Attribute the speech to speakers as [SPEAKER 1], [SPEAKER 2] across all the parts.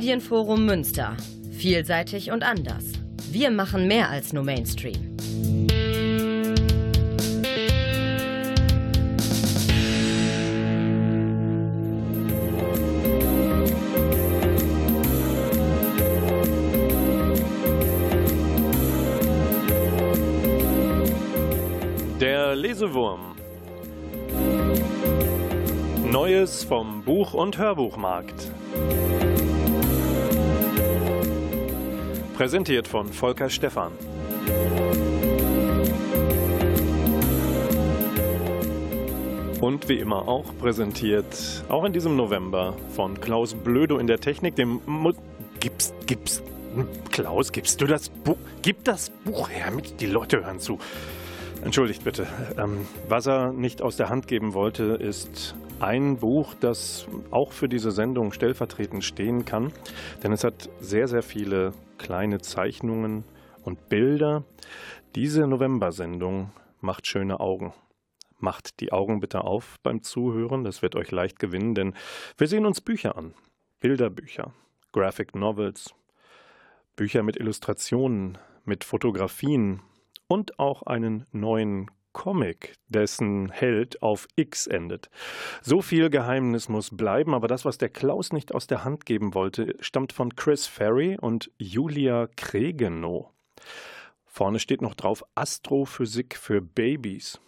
[SPEAKER 1] Medienforum Münster. Vielseitig und anders. Wir machen mehr als nur Mainstream.
[SPEAKER 2] Der Lesewurm. Neues vom Buch- und Hörbuchmarkt. Präsentiert von Volker Stephan. Und wie immer auch präsentiert, auch in diesem November, von Klaus Blödo in der Technik, dem Mu Gibst, gibst, Klaus, gibst du das Buch? Gib das Buch her, mit die Leute hören zu. Entschuldigt bitte. Ähm, was er nicht aus der Hand geben wollte, ist ein Buch, das auch für diese Sendung stellvertretend stehen kann. Denn es hat sehr, sehr viele kleine Zeichnungen und Bilder. Diese November-Sendung macht schöne Augen. Macht die Augen bitte auf beim Zuhören, das wird euch leicht gewinnen, denn wir sehen uns Bücher an. Bilderbücher, Graphic Novels, Bücher mit Illustrationen, mit Fotografien, und auch einen neuen Comic, dessen Held auf X endet. So viel Geheimnis muss bleiben, aber das, was der Klaus nicht aus der Hand geben wollte, stammt von Chris Ferry und Julia Kregenow. Vorne steht noch drauf Astrophysik für Babys.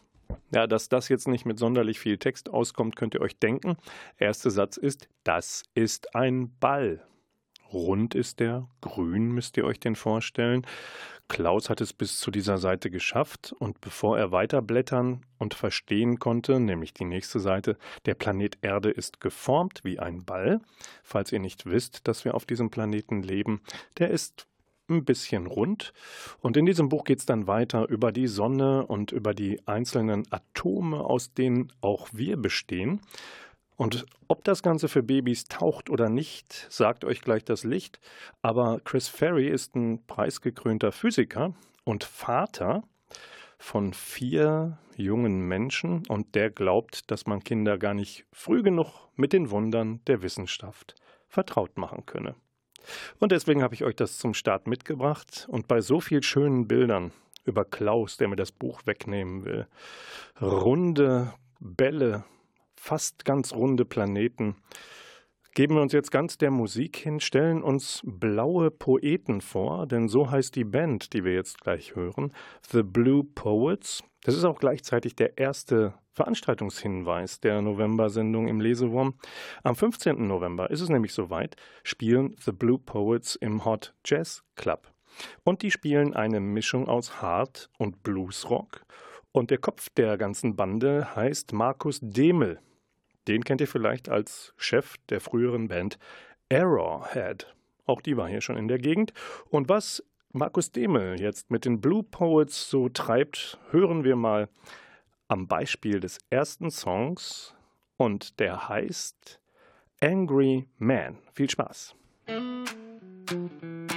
[SPEAKER 2] Ja, dass das jetzt nicht mit sonderlich viel Text auskommt, könnt ihr euch denken. Erster Satz ist, das ist ein Ball. Rund ist der, grün müsst ihr euch den vorstellen. Klaus hat es bis zu dieser Seite geschafft und bevor er weiterblättern und verstehen konnte, nämlich die nächste Seite, der Planet Erde ist geformt wie ein Ball. Falls ihr nicht wisst, dass wir auf diesem Planeten leben, der ist ein bisschen rund. Und in diesem Buch geht es dann weiter über die Sonne und über die einzelnen Atome, aus denen auch wir bestehen. Und ob das Ganze für Babys taucht oder nicht, sagt euch gleich das Licht. Aber Chris Ferry ist ein preisgekrönter Physiker und Vater von vier jungen Menschen und der glaubt, dass man Kinder gar nicht früh genug mit den Wundern der Wissenschaft vertraut machen könne. Und deswegen habe ich euch das zum Start mitgebracht und bei so vielen schönen Bildern über Klaus, der mir das Buch wegnehmen will, runde Bälle fast ganz runde Planeten. Geben wir uns jetzt ganz der Musik hin, stellen uns blaue Poeten vor, denn so heißt die Band, die wir jetzt gleich hören, The Blue Poets. Das ist auch gleichzeitig der erste Veranstaltungshinweis der November-Sendung im Lesewurm. Am 15. November ist es nämlich soweit, spielen The Blue Poets im Hot Jazz Club. Und die spielen eine Mischung aus Hard- und Bluesrock. Und der Kopf der ganzen Bande heißt Markus Demel. Den kennt ihr vielleicht als Chef der früheren Band Arrowhead. Auch die war hier schon in der Gegend. Und was Markus Demel jetzt mit den Blue Poets so treibt, hören wir mal am Beispiel des ersten Songs. Und der heißt Angry Man. Viel Spaß. And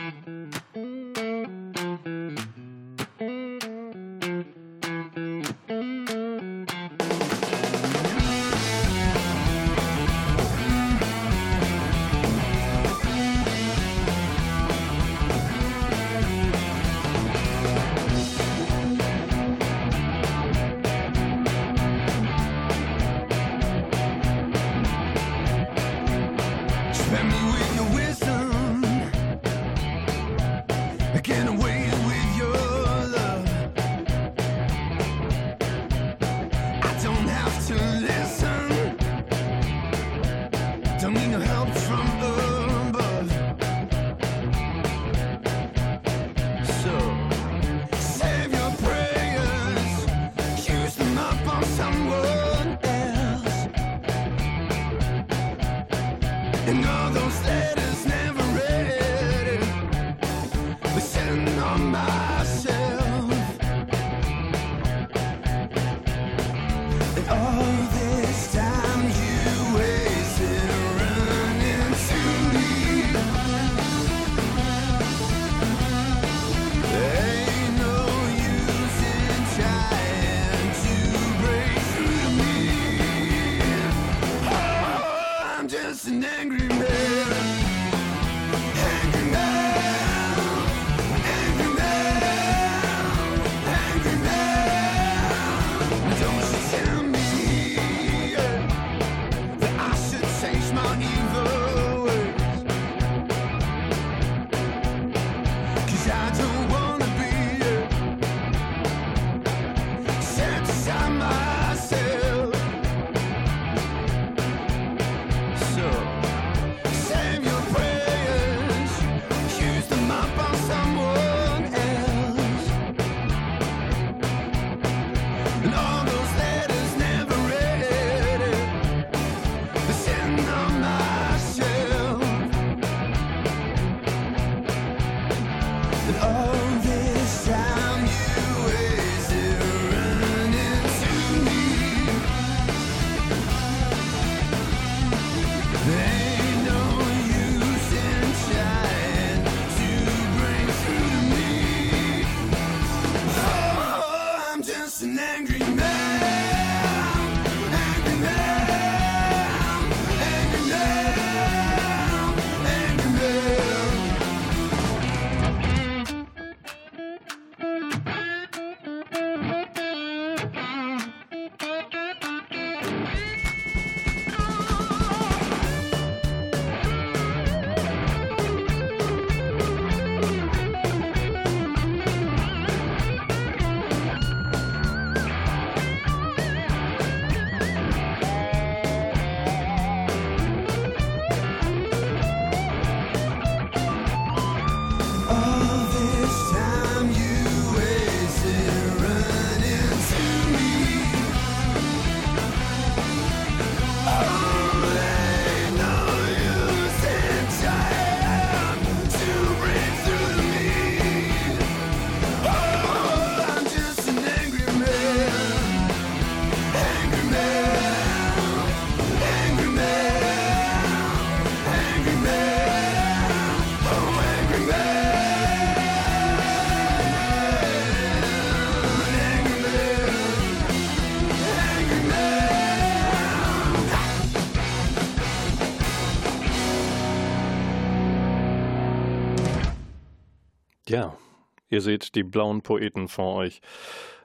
[SPEAKER 2] ihr seht die blauen Poeten vor euch.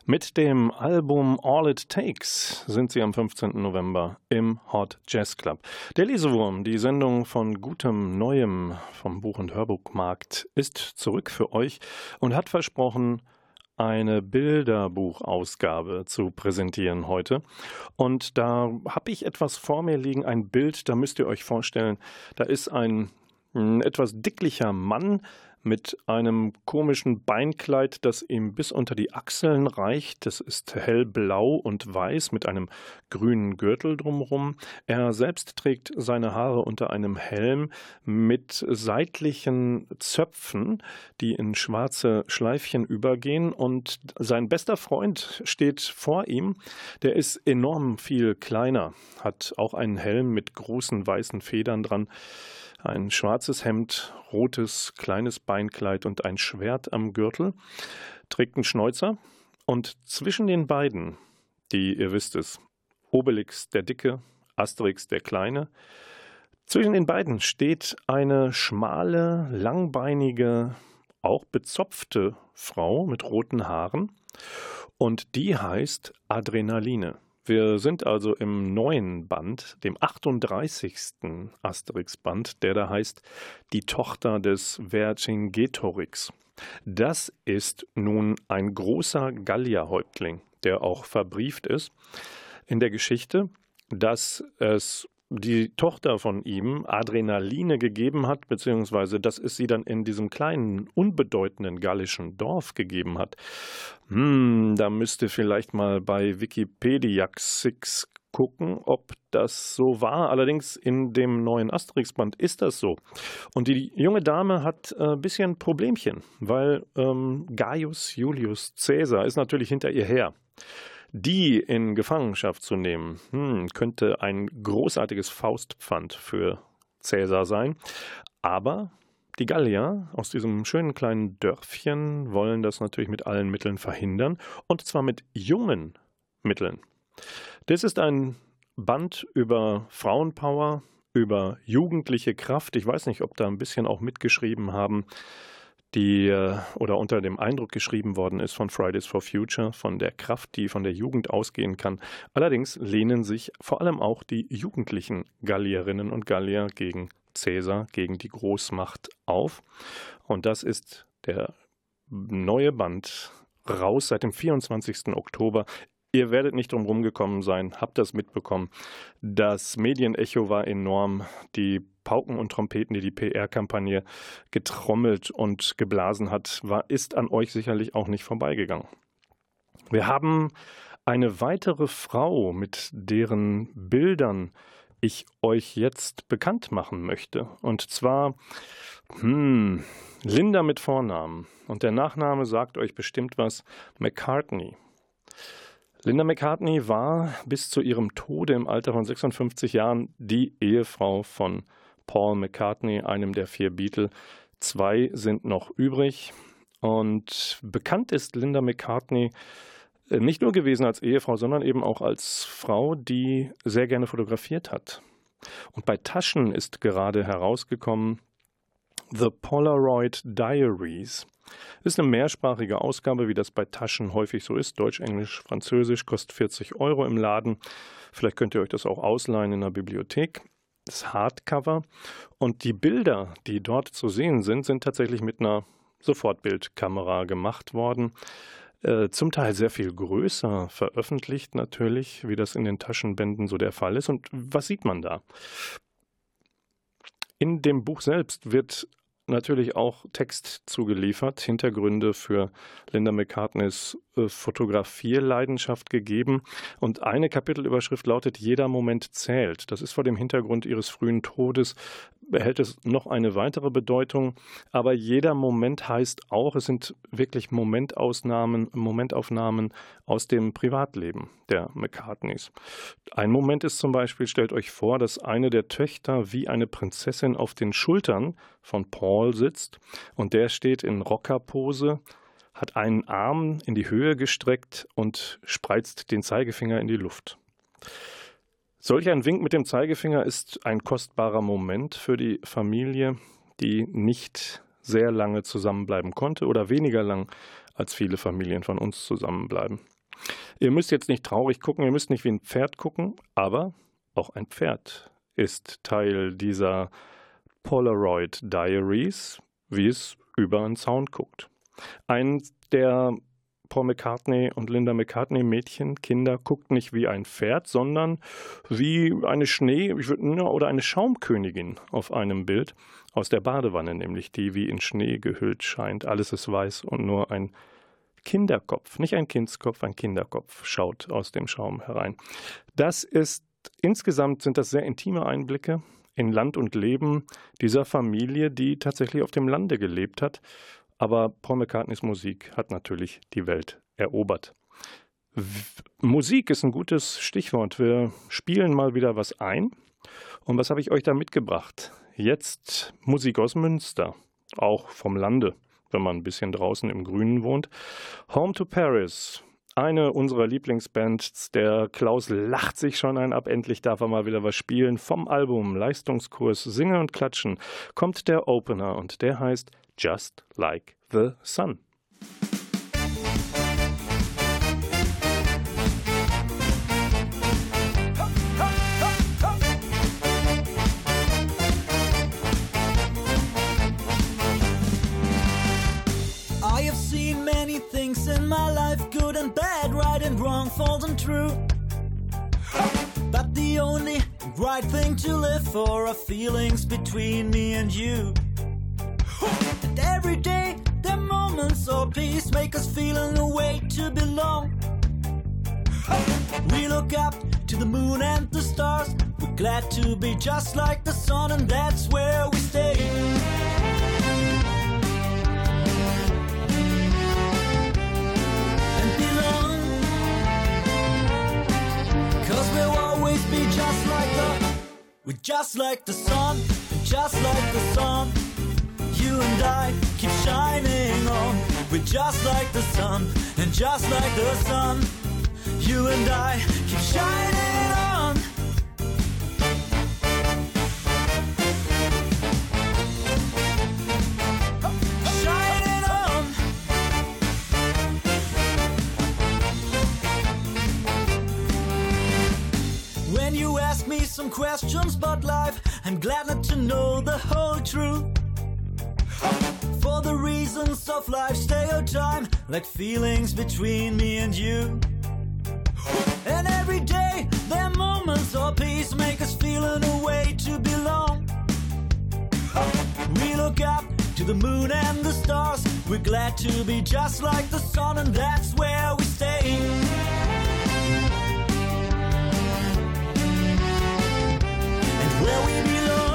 [SPEAKER 2] Mit dem Album All It Takes sind sie am 15. November im Hot Jazz Club. Der Lesewurm, die Sendung von gutem Neuem vom Buch- und Hörbuchmarkt, ist zurück für euch und hat versprochen, eine Bilderbuchausgabe zu präsentieren heute. Und da habe ich etwas vor mir liegen, ein Bild, da müsst ihr euch vorstellen, da ist ein etwas dicklicher Mann mit einem komischen Beinkleid, das ihm bis unter die Achseln reicht. Das ist hellblau und weiß mit einem grünen Gürtel drumherum. Er selbst trägt seine Haare unter einem Helm mit seitlichen Zöpfen, die in schwarze Schleifchen übergehen. Und sein bester Freund steht vor ihm. Der ist enorm viel kleiner, hat auch einen Helm mit großen weißen Federn dran ein schwarzes Hemd, rotes kleines Beinkleid und ein Schwert am Gürtel, trägt einen Schnäuzer und zwischen den beiden, die ihr wisst es, Obelix der Dicke, Asterix der Kleine, zwischen den beiden steht eine schmale, langbeinige, auch bezopfte Frau mit roten Haaren und die heißt Adrenaline. Wir sind also im neuen Band, dem 38. Asterix-Band, der da heißt Die Tochter des Vercingetorix. Das ist nun ein großer Gallierhäuptling, der auch verbrieft ist in der Geschichte, dass es die Tochter von ihm Adrenaline gegeben hat, beziehungsweise dass es sie dann in diesem kleinen, unbedeutenden gallischen Dorf gegeben hat. Hm, da müsste vielleicht mal bei Wikipedia Six gucken, ob das so war. Allerdings in dem neuen Asterix-Band ist das so. Und die junge Dame hat ein äh, bisschen Problemchen, weil ähm, Gaius Julius Caesar ist natürlich hinter ihr her. Die in Gefangenschaft zu nehmen, hm, könnte ein großartiges Faustpfand für Cäsar sein. Aber die Gallier aus diesem schönen kleinen Dörfchen wollen das natürlich mit allen Mitteln verhindern. Und zwar mit jungen Mitteln. Das ist ein Band über Frauenpower, über jugendliche Kraft. Ich weiß nicht, ob da ein bisschen auch mitgeschrieben haben die äh, oder unter dem Eindruck geschrieben worden ist von Fridays for Future, von der Kraft, die von der Jugend ausgehen kann. Allerdings lehnen sich vor allem auch die jugendlichen Gallierinnen und Gallier gegen Cäsar, gegen die Großmacht auf. Und das ist der neue Band raus seit dem 24. Oktober. Ihr werdet nicht drum rumgekommen sein, habt das mitbekommen. Das Medienecho war enorm. Die Pauken und Trompeten, die die PR-Kampagne getrommelt und geblasen hat, war, ist an euch sicherlich auch nicht vorbeigegangen. Wir haben eine weitere Frau, mit deren Bildern ich euch jetzt bekannt machen möchte. Und zwar, hm, Linda mit Vornamen. Und der Nachname sagt euch bestimmt was, McCartney. Linda McCartney war bis zu ihrem Tode im Alter von 56 Jahren die Ehefrau von Paul McCartney, einem der vier Beatle. Zwei sind noch übrig. Und bekannt ist Linda McCartney äh, nicht nur gewesen als Ehefrau, sondern eben auch als Frau, die sehr gerne fotografiert hat. Und bei Taschen ist gerade herausgekommen The Polaroid Diaries. Ist eine mehrsprachige Ausgabe, wie das bei Taschen häufig so ist. Deutsch, Englisch, Französisch, kostet 40 Euro im Laden. Vielleicht könnt ihr euch das auch ausleihen in der Bibliothek. Das Hardcover. Und die Bilder, die dort zu sehen sind, sind tatsächlich mit einer Sofortbildkamera gemacht worden. Äh, zum Teil sehr viel größer veröffentlicht natürlich, wie das in den Taschenbänden so der Fall ist. Und was sieht man da? In dem Buch selbst wird natürlich auch Text zugeliefert, Hintergründe für Linda McCartneys äh, Fotografierleidenschaft gegeben. Und eine Kapitelüberschrift lautet Jeder Moment zählt. Das ist vor dem Hintergrund ihres frühen Todes behält es noch eine weitere Bedeutung. Aber jeder Moment heißt auch, es sind wirklich Momentausnahmen, Momentaufnahmen aus dem Privatleben der McCartneys. Ein Moment ist zum Beispiel, stellt euch vor, dass eine der Töchter wie eine Prinzessin auf den Schultern von Paul sitzt und der steht in Rockerpose, hat einen Arm in die Höhe gestreckt und spreizt den Zeigefinger in die Luft. Solch ein Wink mit dem Zeigefinger ist ein kostbarer Moment für die Familie, die nicht sehr lange zusammenbleiben konnte oder weniger lang als viele Familien von uns zusammenbleiben. Ihr müsst jetzt nicht traurig gucken, ihr müsst nicht wie ein Pferd gucken, aber auch ein Pferd ist Teil dieser Polaroid Diaries, wie es über einen Sound guckt. Ein der Paul McCartney und Linda McCartney Mädchen, Kinder, guckt nicht wie ein Pferd, sondern wie eine Schnee- oder eine Schaumkönigin auf einem Bild aus der Badewanne, nämlich die wie in Schnee gehüllt scheint. Alles ist weiß und nur ein Kinderkopf, nicht ein Kindskopf, ein Kinderkopf schaut aus dem Schaum herein. Das ist insgesamt sind das sehr intime Einblicke in Land und Leben dieser Familie, die tatsächlich auf dem Lande gelebt hat aber Paul McCartneys Musik hat natürlich die Welt erobert. Musik ist ein gutes Stichwort. Wir spielen mal wieder was ein. Und was habe ich euch da mitgebracht? Jetzt Musik aus Münster, auch vom Lande, wenn man ein bisschen draußen im Grünen wohnt. Home to Paris, eine unserer Lieblingsbands. Der Klaus lacht sich schon ein ab. Endlich darf er mal wieder was spielen. Vom Album Leistungskurs Singen und Klatschen kommt der Opener und der heißt just like the sun.
[SPEAKER 3] I have seen many things in my life, good and bad, right and wrong, false and true. But the only right thing to live for are feelings between me and you. Every day, the moments of peace make us feel in a way to belong. We look up to the moon and the stars. We're glad to be just like the sun, and that's where we stay. And belong. Cause we'll always be just like the. We're just like the sun, just like the sun you and I keep shining on. We're just like the sun, and just like the sun, you and I keep shining on. Shining on. When you ask me some questions about life, I'm glad not to know the whole truth. For the reasons of life stay your time, like feelings between me and you. And every day, there are moments of peace make us feel in a way to belong. We look up to the moon and the stars. We're glad to be just like the sun, and that's where we stay. And where we belong.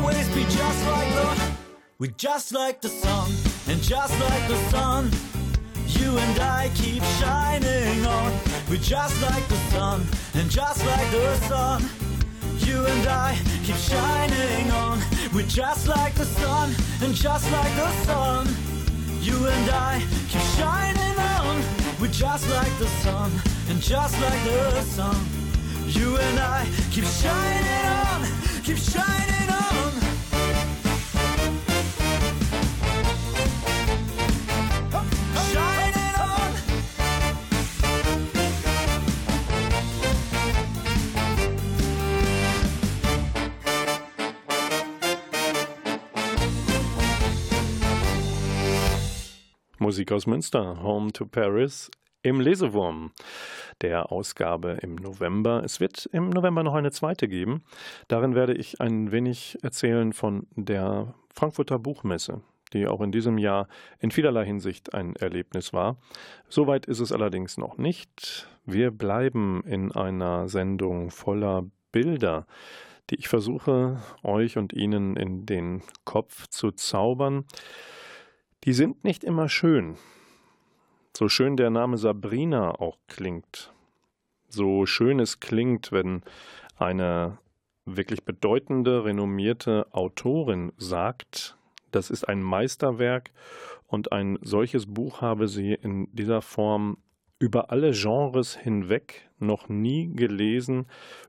[SPEAKER 3] Always be just like the. We're just like the sun, and just like the sun. You and I keep shining on. We're just like the sun, and just like the sun. You and I keep shining on. We're just like the sun, and just like the sun. You and I keep shining on. We're just like the sun, and just like the sun. You and I keep shining on, keep shining on.
[SPEAKER 2] Musik aus Münster, Home to Paris, im Lesewurm der Ausgabe im November. Es wird im November noch eine zweite geben. Darin werde ich ein wenig erzählen von der Frankfurter Buchmesse, die auch in diesem Jahr in vielerlei Hinsicht ein Erlebnis war. Soweit ist es allerdings noch nicht. Wir bleiben in einer Sendung voller Bilder, die ich versuche, euch und Ihnen in den Kopf zu zaubern. Die sind nicht immer schön. So schön der Name Sabrina auch klingt, so schön es klingt, wenn eine wirklich bedeutende, renommierte Autorin sagt, das ist ein Meisterwerk und ein solches Buch habe sie in dieser Form über alle Genres hinweg noch nie gelesen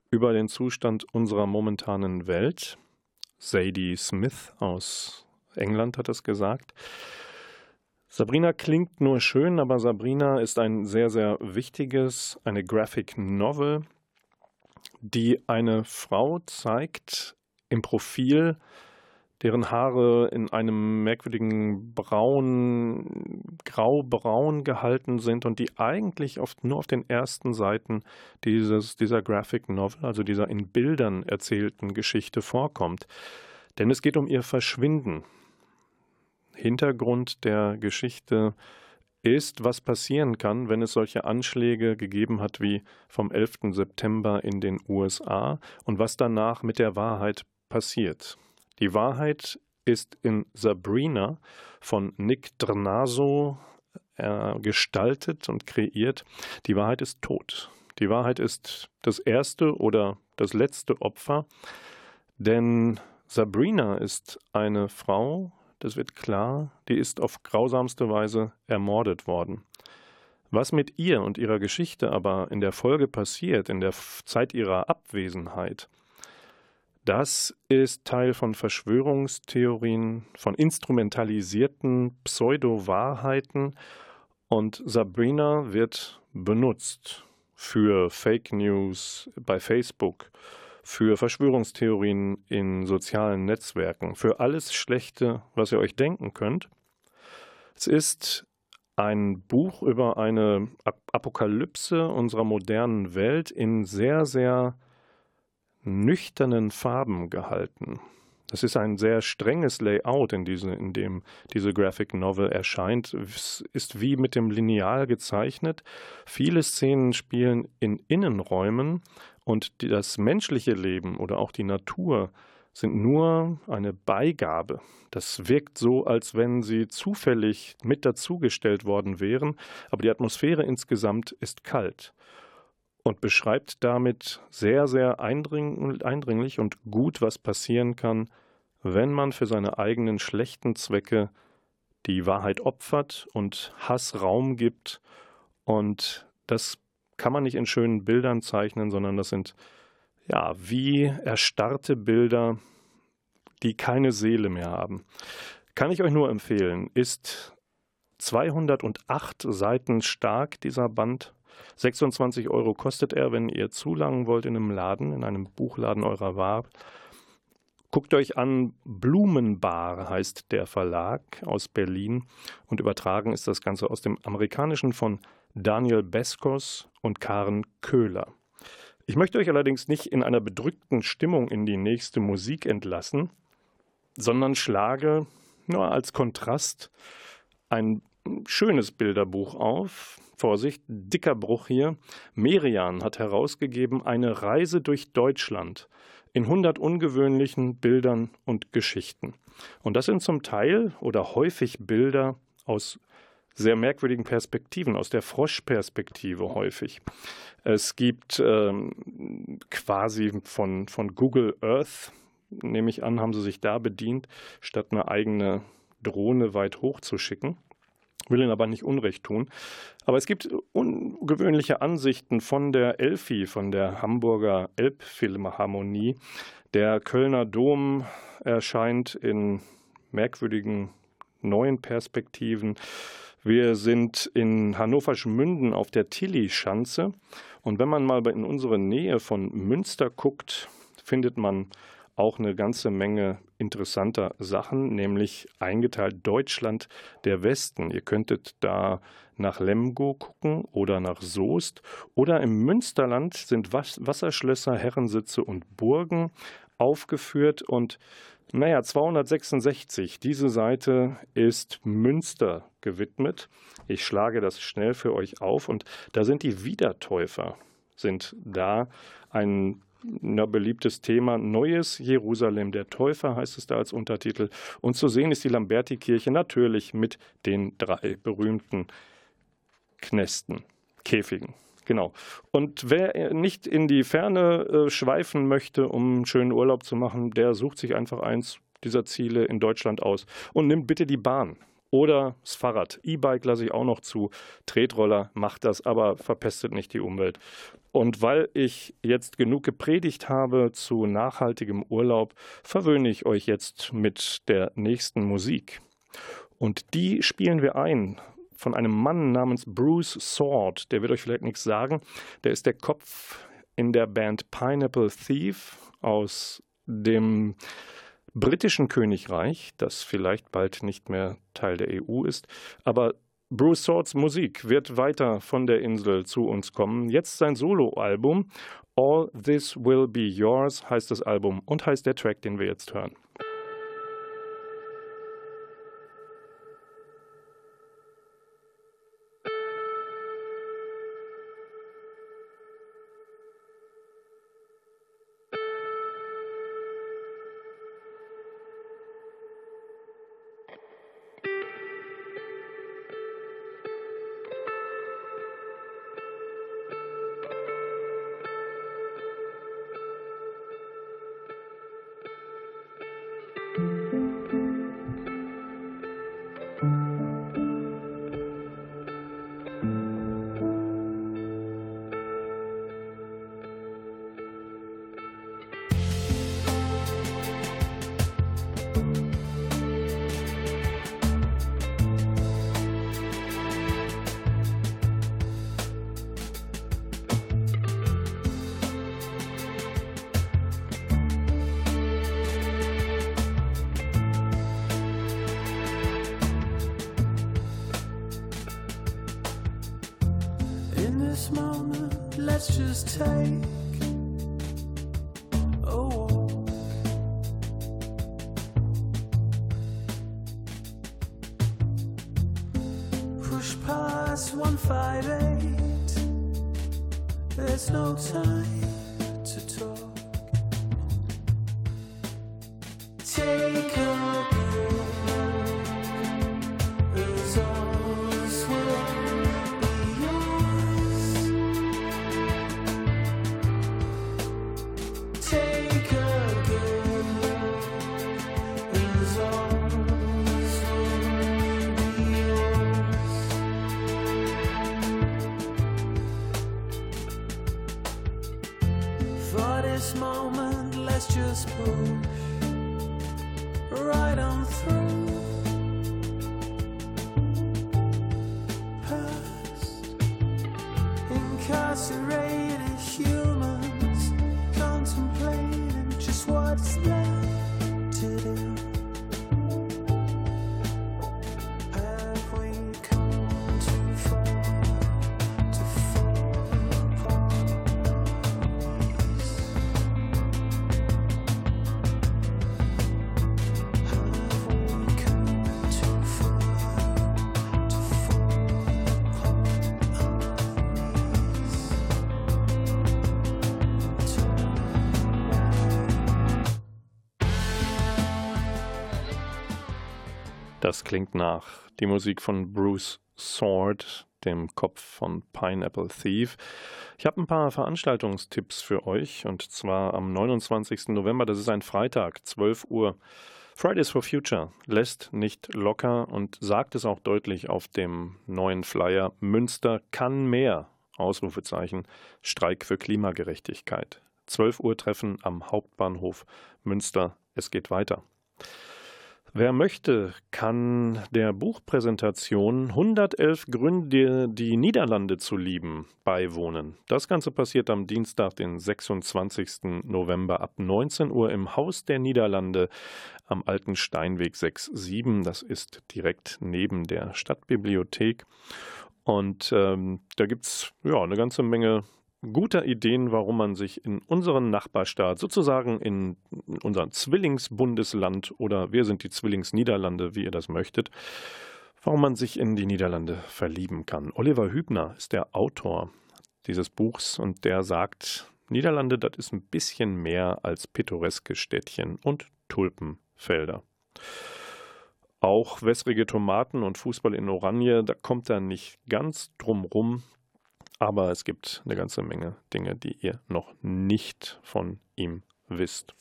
[SPEAKER 2] über den Zustand unserer momentanen Welt. Sadie Smith aus England hat es gesagt. Sabrina klingt nur schön, aber Sabrina ist ein sehr, sehr wichtiges, eine Graphic Novel, die eine Frau zeigt im Profil, deren Haare in einem merkwürdigen braun, grau-braun gehalten sind und die eigentlich oft nur auf den ersten Seiten dieses, dieser Graphic Novel, also dieser in Bildern erzählten Geschichte vorkommt. Denn es geht um ihr Verschwinden. Hintergrund der Geschichte ist, was passieren kann, wenn es solche Anschläge gegeben hat wie vom 11. September in den USA und was danach mit der Wahrheit passiert. Die Wahrheit ist in Sabrina von Nick Drnaso äh, gestaltet und kreiert. Die Wahrheit ist tot. Die Wahrheit ist das erste oder das letzte Opfer, denn Sabrina ist eine Frau, das wird klar, die ist auf grausamste Weise ermordet worden. Was mit ihr und ihrer Geschichte aber in der Folge passiert, in der Zeit ihrer Abwesenheit, das ist Teil von Verschwörungstheorien, von instrumentalisierten Pseudo-Wahrheiten und Sabrina wird benutzt für Fake News bei Facebook, für Verschwörungstheorien in sozialen Netzwerken, für alles Schlechte, was ihr euch denken könnt. Es ist ein Buch über eine Apokalypse unserer modernen Welt in sehr, sehr nüchternen Farben gehalten. Das ist ein sehr strenges Layout, in, diese, in dem diese Graphic Novel erscheint. Es ist wie mit dem Lineal gezeichnet. Viele Szenen spielen in Innenräumen und das menschliche Leben oder auch die Natur sind nur eine Beigabe. Das wirkt so, als wenn sie zufällig mit dazugestellt worden wären, aber die Atmosphäre insgesamt ist kalt und beschreibt damit sehr, sehr eindringlich und gut, was passieren kann, wenn man für seine eigenen schlechten Zwecke die Wahrheit opfert und Hass Raum gibt. Und das kann man nicht in schönen Bildern zeichnen, sondern das sind ja wie erstarrte Bilder, die keine Seele mehr haben. Kann ich euch nur empfehlen, ist 208 Seiten stark, dieser Band. 26 Euro kostet er, wenn ihr zulangen wollt in einem Laden, in einem Buchladen eurer Wahl. Guckt euch an, Blumenbar heißt der Verlag aus Berlin und übertragen ist das Ganze aus dem Amerikanischen von Daniel Beskos und Karen Köhler. Ich möchte euch allerdings nicht in einer bedrückten Stimmung in die nächste Musik entlassen, sondern schlage nur als Kontrast ein schönes Bilderbuch auf. Vorsicht, dicker Bruch hier. Merian hat herausgegeben eine Reise durch Deutschland in 100 ungewöhnlichen Bildern und Geschichten. Und das sind zum Teil oder häufig Bilder aus sehr merkwürdigen Perspektiven, aus der Froschperspektive häufig. Es gibt ähm, quasi von, von Google Earth, nehme ich an, haben sie sich da bedient, statt eine eigene Drohne weit hoch zu schicken. Will ihnen aber nicht Unrecht tun. Aber es gibt ungewöhnliche Ansichten von der Elfi, von der Hamburger Elbphilharmonie. Der Kölner Dom erscheint in merkwürdigen neuen Perspektiven. Wir sind in Hannover-Schmünden auf der Tilly-Schanze. Und wenn man mal in unsere Nähe von Münster guckt, findet man auch eine ganze Menge interessanter Sachen, nämlich eingeteilt Deutschland der Westen. Ihr könntet da nach Lemgo gucken oder nach Soest. Oder im Münsterland sind Wasserschlösser, Herrensitze und Burgen aufgeführt und naja, 266. Diese Seite ist Münster gewidmet. Ich schlage das schnell für euch auf und da sind die Wiedertäufer sind da ein na, beliebtes Thema. Neues Jerusalem der Täufer heißt es da als Untertitel. Und zu sehen ist die Lamberti-Kirche natürlich mit den drei berühmten Knästen, Käfigen. Genau. Und wer nicht in die Ferne äh, schweifen möchte, um einen schönen Urlaub zu machen, der sucht sich einfach eins dieser Ziele in Deutschland aus und nimmt bitte die Bahn. Oder das Fahrrad. E-Bike lasse ich auch noch zu. Tretroller macht das, aber verpestet nicht die Umwelt. Und weil ich jetzt genug gepredigt habe zu nachhaltigem Urlaub, verwöhne ich euch jetzt mit der nächsten Musik. Und die spielen wir ein von einem Mann namens Bruce Sword. Der wird euch vielleicht nichts sagen. Der ist der Kopf in der Band Pineapple Thief aus dem britischen Königreich, das vielleicht bald nicht mehr Teil der EU ist. Aber Bruce Swords Musik wird weiter von der Insel zu uns kommen. Jetzt sein Soloalbum All This Will Be Yours heißt das Album und heißt der Track, den wir jetzt hören. Klingt nach die Musik von Bruce Sword, dem Kopf von Pineapple Thief. Ich habe ein paar Veranstaltungstipps für euch und zwar am 29. November, das ist ein Freitag, 12 Uhr. Fridays for Future lässt nicht locker und sagt es auch deutlich auf dem neuen Flyer. Münster kann mehr. Ausrufezeichen. Streik für Klimagerechtigkeit. 12 Uhr Treffen am Hauptbahnhof Münster. Es geht weiter. Wer möchte, kann der Buchpräsentation 111 Gründe, die Niederlande zu lieben, beiwohnen. Das Ganze passiert am Dienstag, den 26. November ab 19 Uhr im Haus der Niederlande am Alten Steinweg 6-7. Das ist direkt neben der Stadtbibliothek. Und ähm, da gibt es ja, eine ganze Menge guter Ideen, warum man sich in unseren Nachbarstaat, sozusagen in unserem Zwillingsbundesland oder wir sind die Zwillingsniederlande, wie ihr das möchtet, warum man sich in die Niederlande verlieben kann. Oliver Hübner ist der Autor dieses Buchs und der sagt, Niederlande, das ist ein bisschen mehr als pittoreske Städtchen und Tulpenfelder. Auch wässrige Tomaten und Fußball in Oranje, da kommt er nicht ganz drum rum. Aber es gibt eine ganze Menge Dinge, die ihr noch nicht von ihm wisst.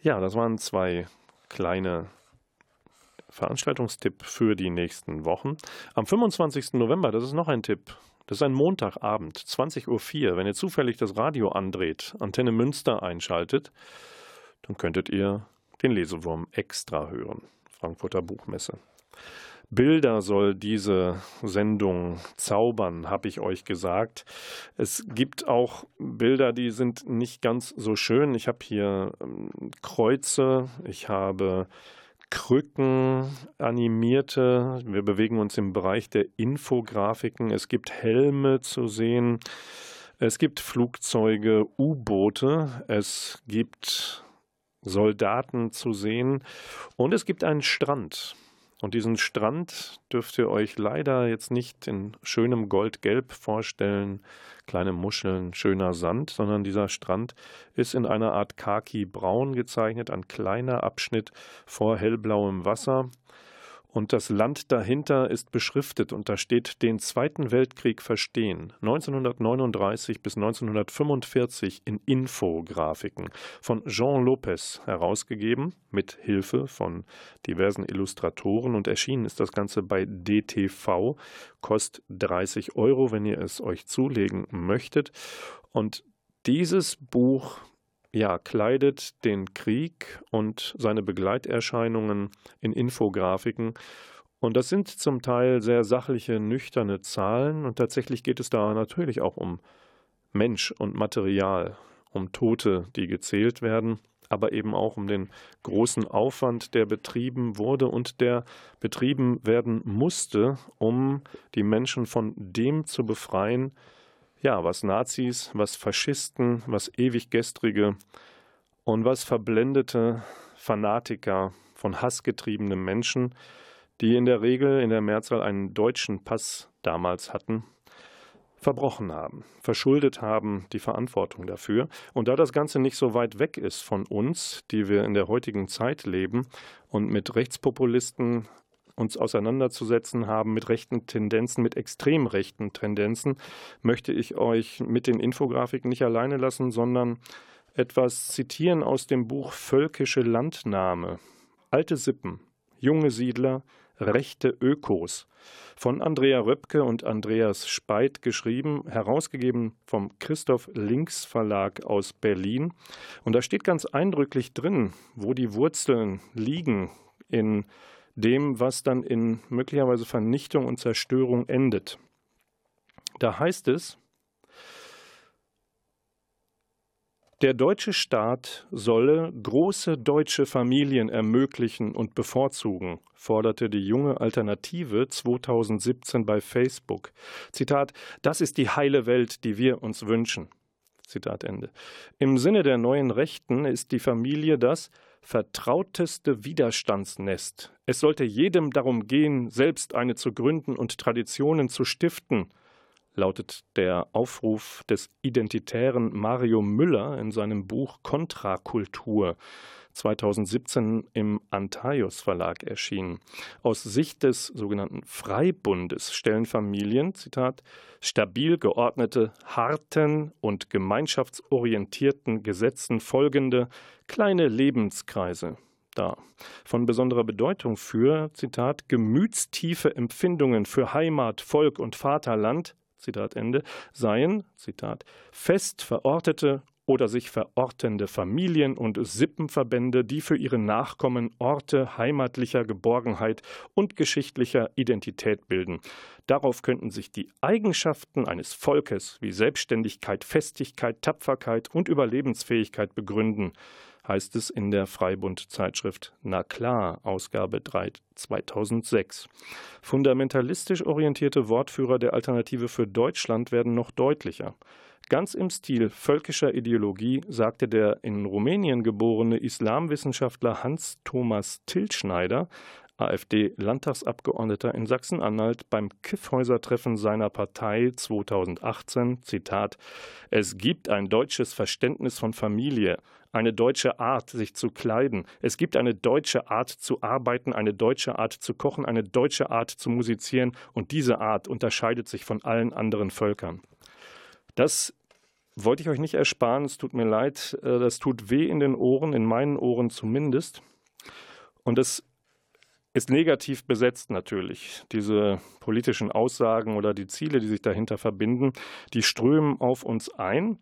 [SPEAKER 2] Ja, das waren zwei kleine Veranstaltungstipp für die nächsten Wochen. Am 25. November, das ist noch ein Tipp. Das ist ein Montagabend, 20.04 Uhr. Wenn ihr zufällig das Radio andreht, Antenne Münster einschaltet, dann könntet ihr den Lesewurm extra hören. Frankfurter Buchmesse. Bilder soll diese Sendung zaubern, habe ich euch gesagt. Es gibt auch Bilder, die sind nicht ganz so schön. Ich habe hier ähm, Kreuze, ich habe Krücken, animierte. Wir bewegen uns im Bereich der Infografiken. Es gibt Helme zu sehen. Es gibt Flugzeuge, U-Boote. Es gibt Soldaten zu sehen. Und es gibt einen Strand. Und diesen Strand dürft ihr euch leider jetzt nicht in schönem Goldgelb vorstellen, kleine Muscheln, schöner Sand, sondern dieser Strand ist in einer Art Khaki-Braun gezeichnet, ein kleiner Abschnitt vor hellblauem Wasser und das Land dahinter ist beschriftet und da steht den Zweiten Weltkrieg verstehen. 1939 bis 1945 in Infografiken von Jean Lopez herausgegeben mit Hilfe von diversen Illustratoren und erschienen ist das Ganze bei DTV. Kostet 30 Euro, wenn ihr es euch zulegen möchtet. Und dieses Buch ja, kleidet den Krieg und seine Begleiterscheinungen in Infografiken. Und das sind zum Teil sehr sachliche, nüchterne Zahlen. Und tatsächlich geht es da natürlich auch um Mensch und Material, um Tote, die gezählt werden, aber eben auch um den großen Aufwand, der betrieben wurde und der betrieben werden musste, um die Menschen von dem zu befreien, ja, was Nazis, was Faschisten, was Ewiggestrige und was verblendete Fanatiker von hassgetriebenen Menschen, die in der Regel in der Mehrzahl einen deutschen Pass damals hatten, verbrochen haben, verschuldet haben die Verantwortung dafür. Und da das Ganze nicht so weit weg ist von uns, die wir in der heutigen Zeit leben und mit Rechtspopulisten uns auseinanderzusetzen haben mit rechten Tendenzen, mit extrem rechten Tendenzen, möchte ich euch mit den Infografiken nicht alleine lassen, sondern etwas zitieren aus dem Buch Völkische Landnahme. Alte Sippen, junge Siedler, rechte Ökos von Andrea Röpke und Andreas Speit geschrieben, herausgegeben vom Christoph Links Verlag aus Berlin. Und da steht ganz eindrücklich drin, wo die Wurzeln liegen in dem, was dann in möglicherweise Vernichtung und Zerstörung endet. Da heißt es, der deutsche Staat solle große deutsche Familien ermöglichen und bevorzugen, forderte die junge Alternative 2017 bei Facebook. Zitat, das ist die heile Welt, die wir uns wünschen. Zitat Ende. Im Sinne der neuen Rechten ist die Familie das vertrauteste Widerstandsnest. Es sollte jedem darum gehen, selbst eine zu gründen und Traditionen zu stiften, lautet der Aufruf des identitären Mario Müller in seinem Buch Kontrakultur 2017 im Antaios Verlag erschienen. Aus Sicht des sogenannten Freibundes stellen Familien, Zitat, stabil geordnete, harten und gemeinschaftsorientierten Gesetzen folgende kleine Lebenskreise dar. Von besonderer Bedeutung für, Zitat, gemütstiefe Empfindungen für Heimat, Volk und Vaterland, Zitat Ende, seien, Zitat, fest verortete oder sich verortende Familien- und Sippenverbände, die für ihre Nachkommen Orte heimatlicher Geborgenheit und geschichtlicher Identität bilden. Darauf könnten sich die Eigenschaften eines Volkes wie Selbstständigkeit, Festigkeit, Tapferkeit und Überlebensfähigkeit begründen heißt es in der Freibund-Zeitschrift Na klar, Ausgabe 3 2006. Fundamentalistisch orientierte Wortführer der Alternative für Deutschland werden noch deutlicher. Ganz im Stil völkischer Ideologie sagte der in Rumänien geborene Islamwissenschaftler Hans Thomas Tilschneider AfD-Landtagsabgeordneter in Sachsen-Anhalt beim Kiffhäuser-Treffen seiner Partei 2018, Zitat, es gibt ein deutsches Verständnis von Familie, eine deutsche Art, sich zu kleiden. Es gibt eine deutsche Art zu arbeiten, eine deutsche Art zu kochen, eine deutsche Art zu musizieren und diese Art unterscheidet sich von allen anderen Völkern. Das wollte ich euch nicht ersparen, es tut mir leid, äh, das tut weh in den Ohren, in meinen Ohren zumindest. Und es ist negativ besetzt natürlich. Diese politischen Aussagen oder die Ziele, die sich dahinter verbinden, die strömen auf uns ein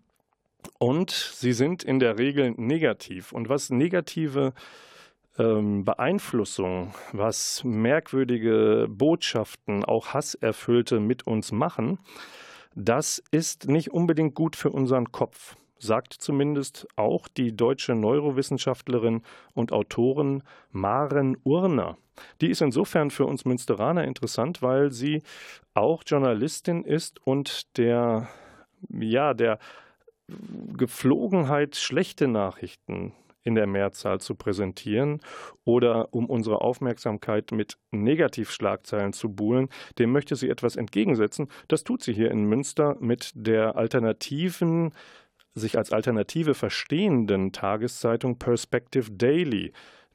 [SPEAKER 2] und sie sind in der Regel negativ. Und was negative ähm, Beeinflussung, was merkwürdige Botschaften, auch Hasserfüllte mit uns machen, das ist nicht unbedingt gut für unseren Kopf sagt zumindest auch die deutsche Neurowissenschaftlerin und Autorin Maren Urner. Die ist insofern für uns Münsteraner interessant, weil sie auch Journalistin ist und der, ja, der Geflogenheit, schlechte Nachrichten in der Mehrzahl zu präsentieren oder um unsere Aufmerksamkeit mit Negativschlagzeilen zu buhlen, dem möchte sie etwas entgegensetzen. Das tut sie hier in Münster mit der alternativen sich als Alternative verstehenden Tageszeitung Perspective Daily,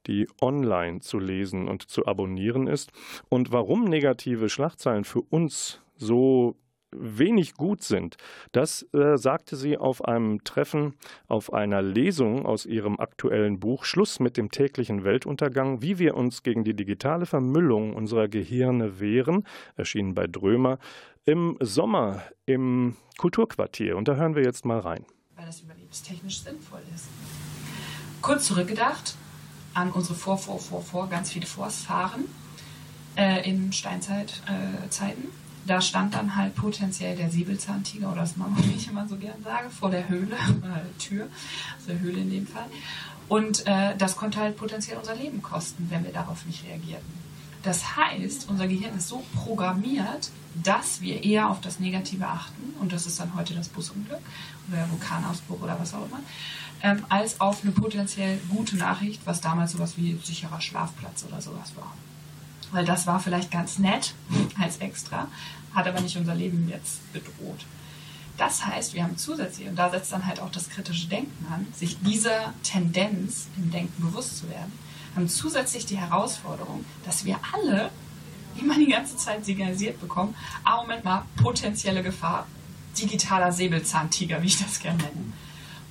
[SPEAKER 2] die online zu lesen und zu abonnieren ist. Und warum negative Schlagzeilen für uns so wenig gut sind. Das äh, sagte sie auf einem Treffen, auf einer Lesung aus ihrem aktuellen Buch Schluss mit dem täglichen Weltuntergang, wie wir uns gegen die digitale Vermüllung unserer Gehirne wehren, erschienen bei Drömer im Sommer im Kulturquartier. Und da hören wir jetzt mal rein
[SPEAKER 4] weil das überlebenstechnisch sinnvoll ist. Kurz zurückgedacht an unsere Vor, Vor, Vor, Vor, ganz viele Vorfahren äh, in Steinzeitzeiten. Äh, da stand dann halt potenziell der Säbelzahntiger oder das Mama, wie ich immer so gern sage, vor der Höhle, äh, Tür, also der Höhle in dem Fall. Und äh, das konnte halt potenziell unser Leben kosten, wenn wir darauf nicht reagierten. Das heißt, unser Gehirn ist so programmiert, dass wir eher auf das Negative achten, und das ist dann heute das Busunglück oder der Vulkanausbruch oder was auch immer, ähm, als auf eine potenziell gute Nachricht, was damals sowas wie sicherer Schlafplatz oder sowas war. Weil das war vielleicht ganz nett als extra, hat aber nicht unser Leben jetzt bedroht. Das heißt, wir haben zusätzlich, und da setzt dann halt auch das kritische Denken an, sich dieser Tendenz im Denken bewusst zu werden, haben zusätzlich die Herausforderung, dass wir alle immer die ganze Zeit signalisiert bekommen, ah, Moment mal, potenzielle Gefahr, digitaler Säbelzahntiger, wie ich das gerne nenne.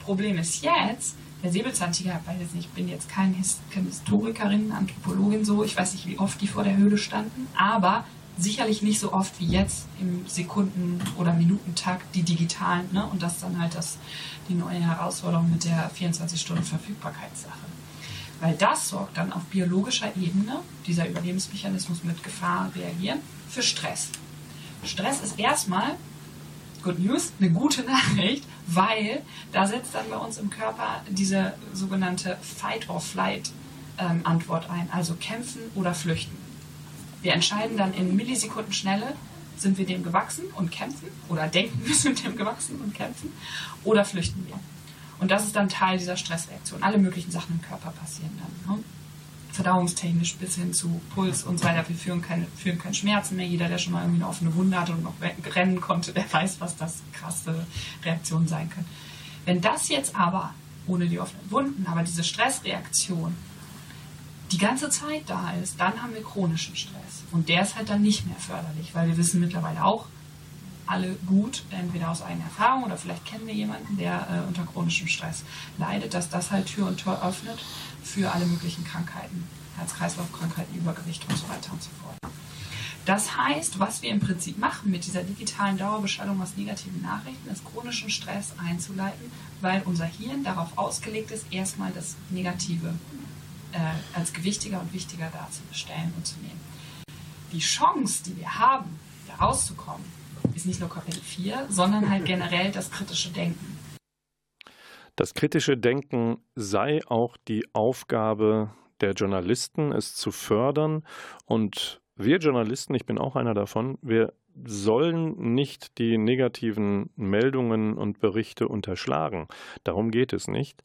[SPEAKER 4] Problem ist jetzt, der Säbelzahntiger, ich weiß jetzt nicht, ich bin jetzt keine Historikerin, Anthropologin so, ich weiß nicht, wie oft die vor der Höhle standen, aber sicherlich nicht so oft wie jetzt im Sekunden- oder Minutentakt die digitalen, ne? Und das dann halt das, die neue Herausforderung mit der 24-Stunden-Verfügbarkeitssache. Weil das sorgt dann auf biologischer Ebene, dieser Überlebensmechanismus mit Gefahr reagieren, für Stress. Stress ist erstmal, Good News, eine gute Nachricht, weil da setzt dann bei uns im Körper diese sogenannte Fight-or-Flight-Antwort ein, also kämpfen oder flüchten. Wir entscheiden dann in Millisekunden Schnelle, sind wir dem gewachsen und kämpfen oder denken, wir sind dem gewachsen und kämpfen oder flüchten wir. Und das ist dann Teil dieser Stressreaktion. Alle möglichen Sachen im Körper passieren dann. Ne? Verdauungstechnisch bis hin zu Puls und so weiter. Wir fühlen keine, fühlen keine Schmerzen mehr. Jeder, der schon mal irgendwie eine offene Wunde hatte und noch rennen konnte, der weiß, was das krasse Reaktionen sein können. Wenn das jetzt aber ohne die offenen Wunden, aber diese Stressreaktion die ganze Zeit da ist, dann haben wir chronischen Stress. Und der ist halt dann nicht mehr förderlich, weil wir wissen mittlerweile auch alle gut, entweder aus eigener Erfahrung oder vielleicht kennen wir jemanden, der äh, unter chronischem Stress leidet, dass das halt Tür und Tor öffnet für alle möglichen Krankheiten, Herz-Kreislauf-Krankheiten, Übergewicht und so weiter und so fort. Das heißt, was wir im Prinzip machen mit dieser digitalen Dauerbeschallung aus negativen Nachrichten, ist chronischen Stress einzuleiten, weil unser Hirn darauf ausgelegt ist, erstmal das Negative äh, als gewichtiger und wichtiger darzustellen und zu nehmen. Die Chance, die wir haben, da rauszukommen, ist nicht nur Kapitel 4, sondern halt generell das kritische Denken.
[SPEAKER 2] Das kritische Denken sei auch die Aufgabe der Journalisten, es zu fördern und wir Journalisten, ich bin auch einer davon, wir sollen nicht die negativen Meldungen und Berichte unterschlagen. Darum geht es nicht,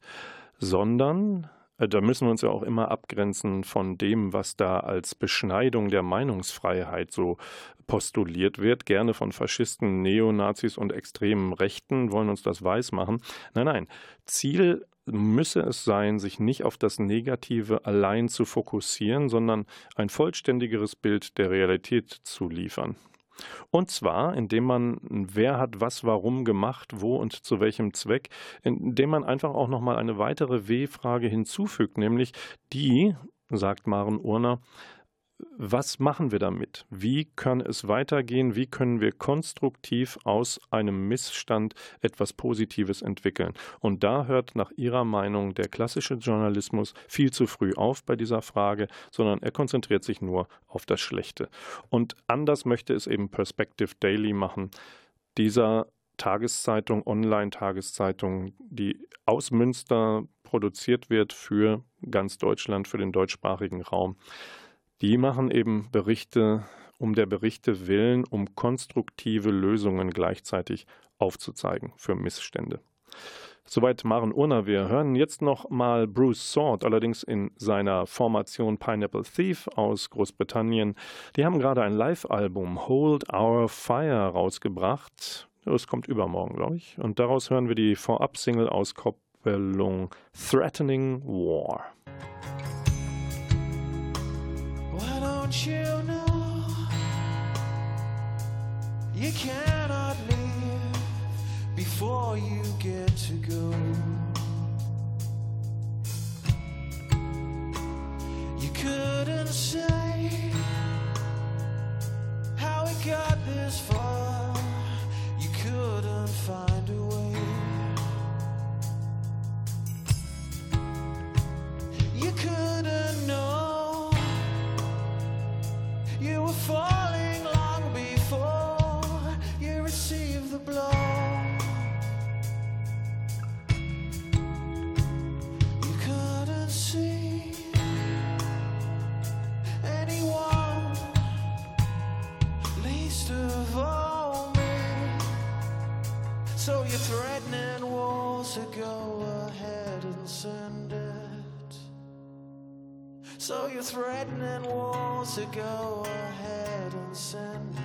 [SPEAKER 2] sondern da müssen wir uns ja auch immer abgrenzen von dem, was da als Beschneidung der Meinungsfreiheit so postuliert wird, gerne von Faschisten, Neonazis und extremen Rechten wollen uns das weismachen. Nein, nein, Ziel müsse es sein, sich nicht auf das Negative allein zu fokussieren, sondern ein vollständigeres Bild der Realität zu liefern. Und zwar, indem man, wer hat was warum gemacht, wo und zu welchem Zweck, indem man einfach auch nochmal eine weitere W-Frage hinzufügt, nämlich die, sagt Maren Urner, was machen wir damit? Wie kann es weitergehen? Wie können wir konstruktiv aus einem Missstand etwas Positives entwickeln? Und da hört nach ihrer Meinung der klassische Journalismus viel zu früh auf bei dieser Frage, sondern er konzentriert sich nur auf das Schlechte. Und anders möchte es eben Perspective Daily machen. Dieser Tageszeitung, Online-Tageszeitung, die aus Münster produziert wird für ganz Deutschland, für den deutschsprachigen Raum die machen eben Berichte um der Berichte willen, um konstruktive Lösungen gleichzeitig aufzuzeigen für Missstände. Soweit Maren Urner. Wir hören jetzt noch mal Bruce Sword, allerdings in seiner Formation Pineapple Thief aus Großbritannien. Die haben gerade ein Live-Album Hold Our Fire rausgebracht. Das kommt übermorgen, glaube ich. Und daraus hören wir die Vorab-Single-Auskopplung Threatening War. Why don't you know you cannot leave before you get to go? You couldn't say how we got this far. You couldn't find a way. You couldn't know. You were falling long before you received the blow. You couldn't see anyone, least of all me. So you're threatening walls to go ahead and send it. So you're threatening walls to go ahead and send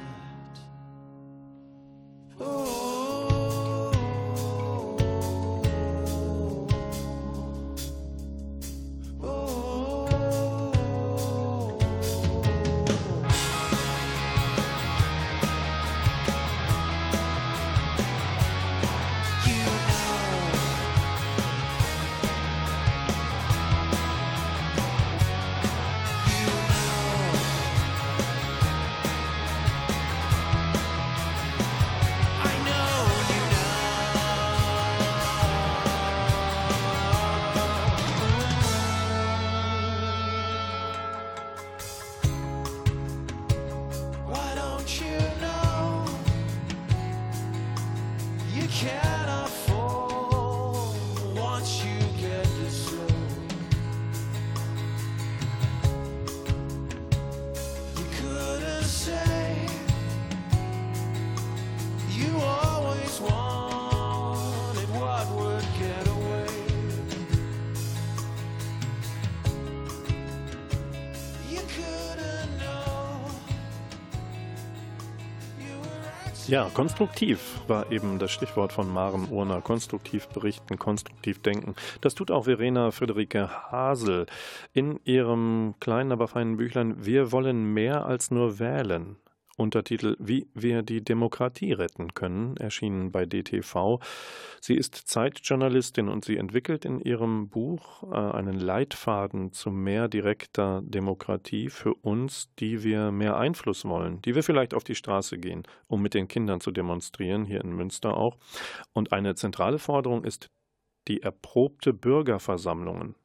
[SPEAKER 2] Ja, konstruktiv war eben das Stichwort von Maren Urner. Konstruktiv berichten, konstruktiv denken. Das tut auch Verena Friederike Hasel in ihrem kleinen, aber feinen Büchlein Wir wollen mehr als nur wählen. Untertitel Wie wir die Demokratie retten können, erschienen bei DTV. Sie ist Zeitjournalistin und sie entwickelt in ihrem Buch äh, einen Leitfaden zu mehr direkter Demokratie für uns, die wir mehr Einfluss wollen, die wir vielleicht auf die Straße gehen, um mit den Kindern zu demonstrieren, hier in Münster auch. Und eine zentrale Forderung ist die erprobte Bürgerversammlungen.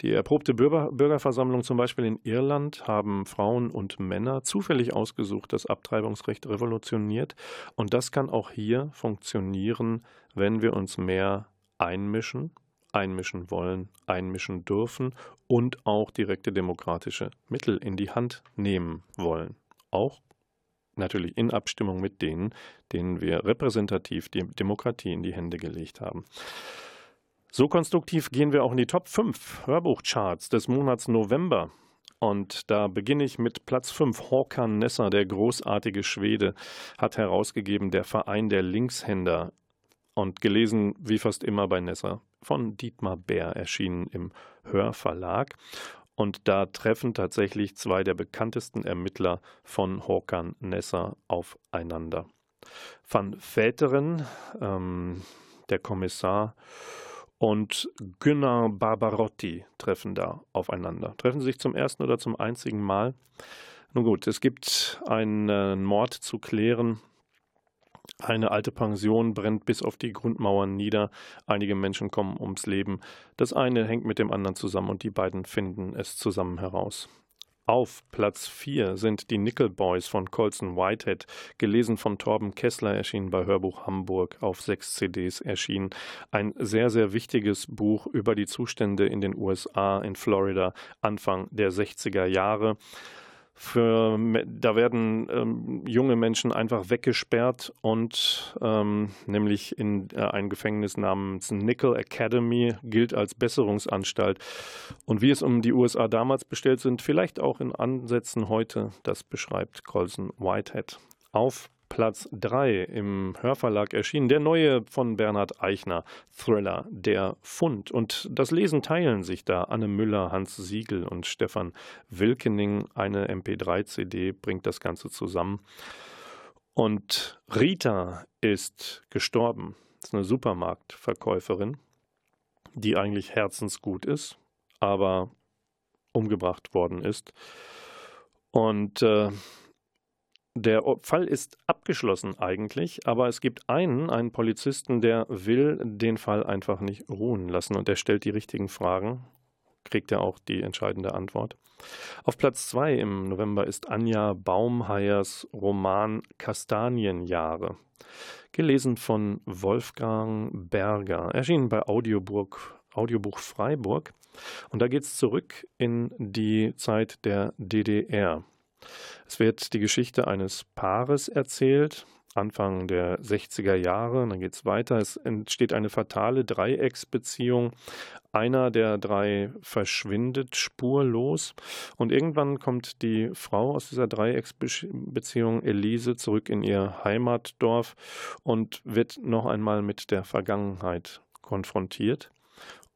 [SPEAKER 2] Die erprobte Bürger, Bürgerversammlung zum Beispiel in Irland haben Frauen und Männer zufällig ausgesucht das Abtreibungsrecht revolutioniert. Und das kann auch hier funktionieren, wenn wir uns mehr einmischen, einmischen wollen, einmischen dürfen und auch direkte demokratische Mittel in die Hand nehmen wollen. Auch natürlich in Abstimmung mit denen, denen wir repräsentativ die Demokratie in die Hände gelegt haben. So konstruktiv gehen wir auch in die Top 5 Hörbuchcharts des Monats November. Und da beginne ich mit Platz 5. Håkan Nesser, der großartige Schwede, hat herausgegeben Der Verein der Linkshänder und gelesen wie fast immer bei Nesser von Dietmar Bär erschienen im Hörverlag. Und da treffen tatsächlich zwei der bekanntesten Ermittler von Håkan Nesser aufeinander. Van Väteren, ähm, der Kommissar, und Gunnar Barbarotti treffen da aufeinander. Treffen sie sich zum ersten oder zum einzigen Mal? Nun gut, es gibt einen Mord zu klären. Eine alte Pension brennt bis auf die Grundmauern nieder. Einige Menschen kommen ums Leben. Das eine hängt mit dem anderen zusammen und die beiden finden es zusammen heraus. Auf Platz 4 sind die Nickel Boys von Colson Whitehead, gelesen von Torben Kessler, erschienen bei Hörbuch Hamburg, auf sechs CDs erschienen. Ein sehr, sehr wichtiges Buch über die Zustände in den USA, in Florida, Anfang der 60er Jahre. Für, da werden ähm, junge Menschen einfach weggesperrt und ähm, nämlich in äh, ein Gefängnis namens Nickel Academy gilt als Besserungsanstalt. Und wie es um die USA damals bestellt sind, vielleicht auch in Ansätzen heute, das beschreibt Colson Whitehead. Auf Platz 3 im Hörverlag erschienen. Der neue von Bernhard Eichner, Thriller, Der Fund. Und das Lesen teilen sich da Anne Müller, Hans Siegel und Stefan Wilkening. Eine MP3-CD bringt das Ganze zusammen. Und Rita ist gestorben. Das ist eine Supermarktverkäuferin, die eigentlich herzensgut ist, aber umgebracht worden ist. Und äh, der Fall ist abgeschlossen eigentlich, aber es gibt einen, einen Polizisten, der will den Fall einfach nicht ruhen lassen und der stellt die richtigen Fragen, kriegt er auch die entscheidende Antwort. Auf Platz 2 im November ist Anja Baumheiers Roman Kastanienjahre, gelesen von Wolfgang Berger, erschienen bei Audioburg, Audiobuch Freiburg. Und da geht es zurück in die Zeit der DDR. Es wird die Geschichte eines Paares erzählt, Anfang der 60er Jahre. Dann geht es weiter. Es entsteht eine fatale Dreiecksbeziehung. Einer der drei verschwindet spurlos. Und irgendwann kommt die Frau aus dieser Dreiecksbeziehung, Elise, zurück in ihr Heimatdorf und wird noch einmal mit der Vergangenheit konfrontiert.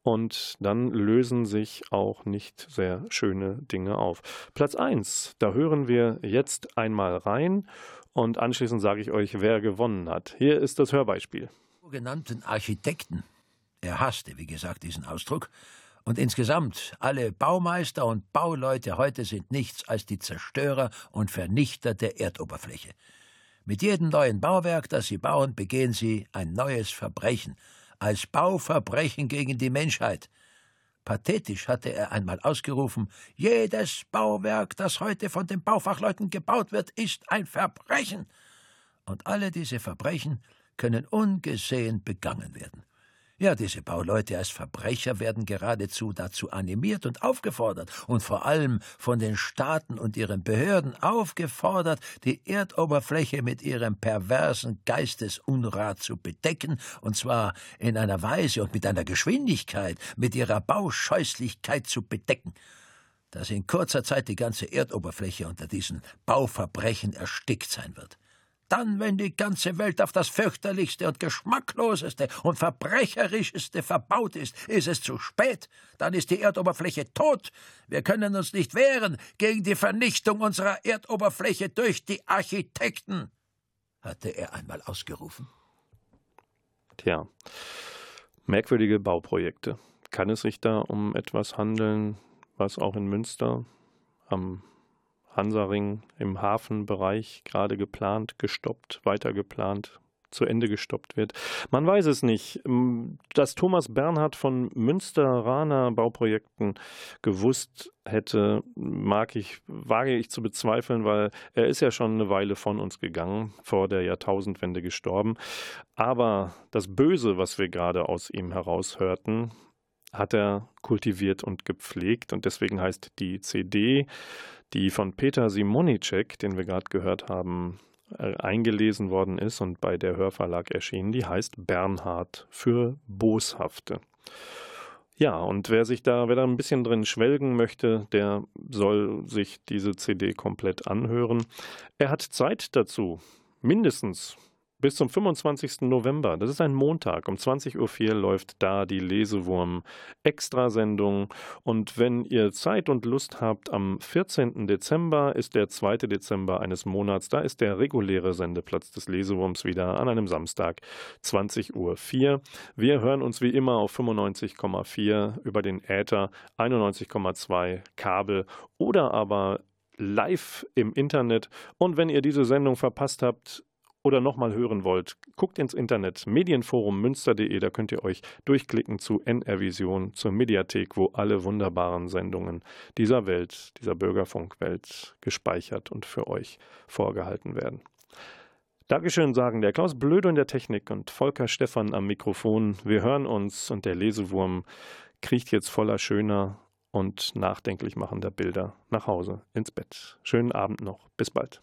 [SPEAKER 2] Und dann lösen sich auch nicht sehr schöne Dinge auf. Platz 1, da hören wir jetzt einmal rein und anschließend sage ich euch, wer gewonnen hat. Hier ist das Hörbeispiel.
[SPEAKER 5] Genannten Architekten. Er hasste, wie gesagt, diesen Ausdruck. Und insgesamt alle Baumeister und Bauleute heute sind nichts als die Zerstörer und Vernichter der Erdoberfläche. Mit jedem neuen Bauwerk, das sie bauen, begehen sie ein neues Verbrechen als Bauverbrechen gegen die Menschheit. Pathetisch hatte er einmal ausgerufen Jedes Bauwerk, das heute von den Baufachleuten gebaut wird, ist ein Verbrechen. Und alle diese Verbrechen können ungesehen begangen werden. Ja, diese Bauleute als Verbrecher werden geradezu dazu animiert und aufgefordert und vor allem von den Staaten und ihren Behörden aufgefordert, die Erdoberfläche mit ihrem perversen Geistesunrat zu bedecken, und zwar in einer Weise und mit einer Geschwindigkeit, mit ihrer Bauscheußlichkeit zu bedecken, dass in kurzer Zeit die ganze Erdoberfläche unter diesen Bauverbrechen erstickt sein wird. Dann, wenn die ganze Welt auf das fürchterlichste und geschmackloseste und verbrecherischeste verbaut ist, ist es zu spät. Dann ist die Erdoberfläche tot. Wir können uns nicht wehren gegen die Vernichtung unserer Erdoberfläche durch die Architekten, hatte er einmal ausgerufen.
[SPEAKER 2] Tja, merkwürdige Bauprojekte. Kann es sich da um etwas handeln, was auch in Münster am Hansaring im Hafenbereich gerade geplant, gestoppt, weiter geplant, zu Ende gestoppt wird. Man weiß es nicht. Dass Thomas Bernhard von Münsteraner Bauprojekten gewusst hätte, mag ich, wage ich zu bezweifeln, weil er ist ja schon eine Weile von uns gegangen, vor der Jahrtausendwende gestorben. Aber das Böse, was wir gerade aus ihm heraushörten, hat er kultiviert und gepflegt und deswegen heißt die CD die von Peter Simonicek, den wir gerade gehört haben, äh, eingelesen worden ist und bei der Hörverlag erschienen, die heißt Bernhard für Boshafte. Ja, und wer sich da, wer da ein bisschen drin schwelgen möchte, der soll sich diese CD komplett anhören. Er hat Zeit dazu, mindestens bis zum 25. November. Das ist ein Montag. Um 20.04 Uhr läuft da die Lesewurm-Extrasendung. Und wenn ihr Zeit und Lust habt, am 14. Dezember ist der 2. Dezember eines Monats. Da ist der reguläre Sendeplatz des Lesewurms wieder an einem Samstag, 20.04 Uhr. Wir hören uns wie immer auf 95,4 über den Äther, 91,2 Kabel oder aber live im Internet. Und wenn ihr diese Sendung verpasst habt, oder nochmal hören wollt, guckt ins Internet medienforummünster.de, da könnt ihr euch durchklicken zu NR Vision, zur Mediathek, wo alle wunderbaren Sendungen dieser Welt, dieser Bürgerfunkwelt gespeichert und für euch vorgehalten werden. Dankeschön sagen der Klaus Blödo in der Technik und Volker Stephan am Mikrofon. Wir hören uns und der Lesewurm kriecht jetzt voller schöner und nachdenklich machender Bilder nach Hause ins Bett. Schönen Abend noch. Bis bald.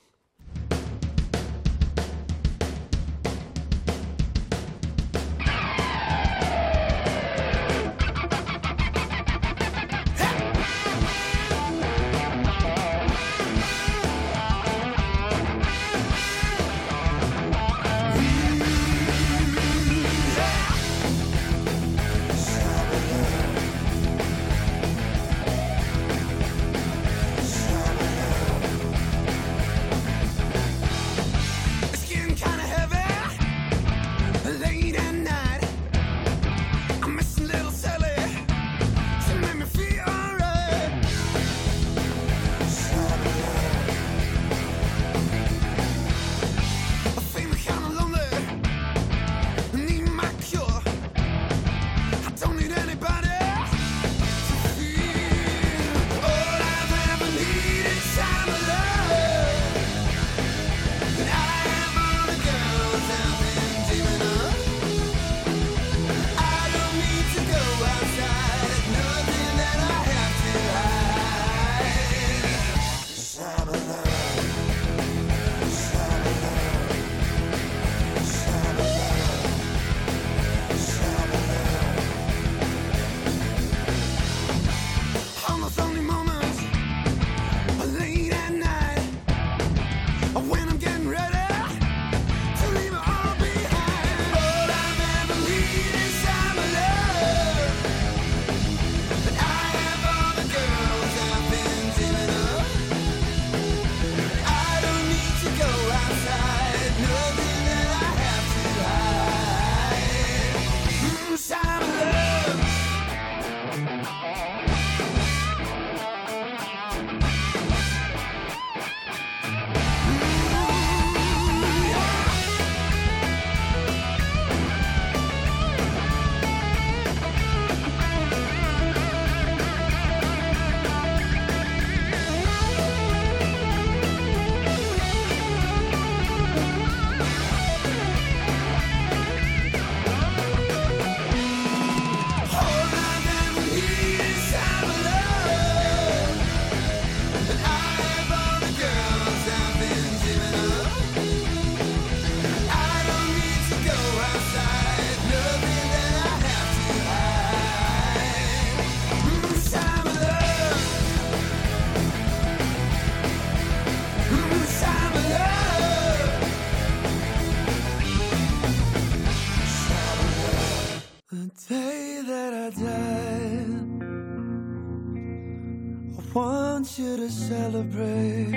[SPEAKER 6] Celebrate.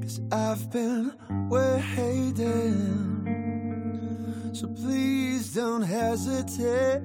[SPEAKER 6] Cause I've been waiting. So please don't hesitate.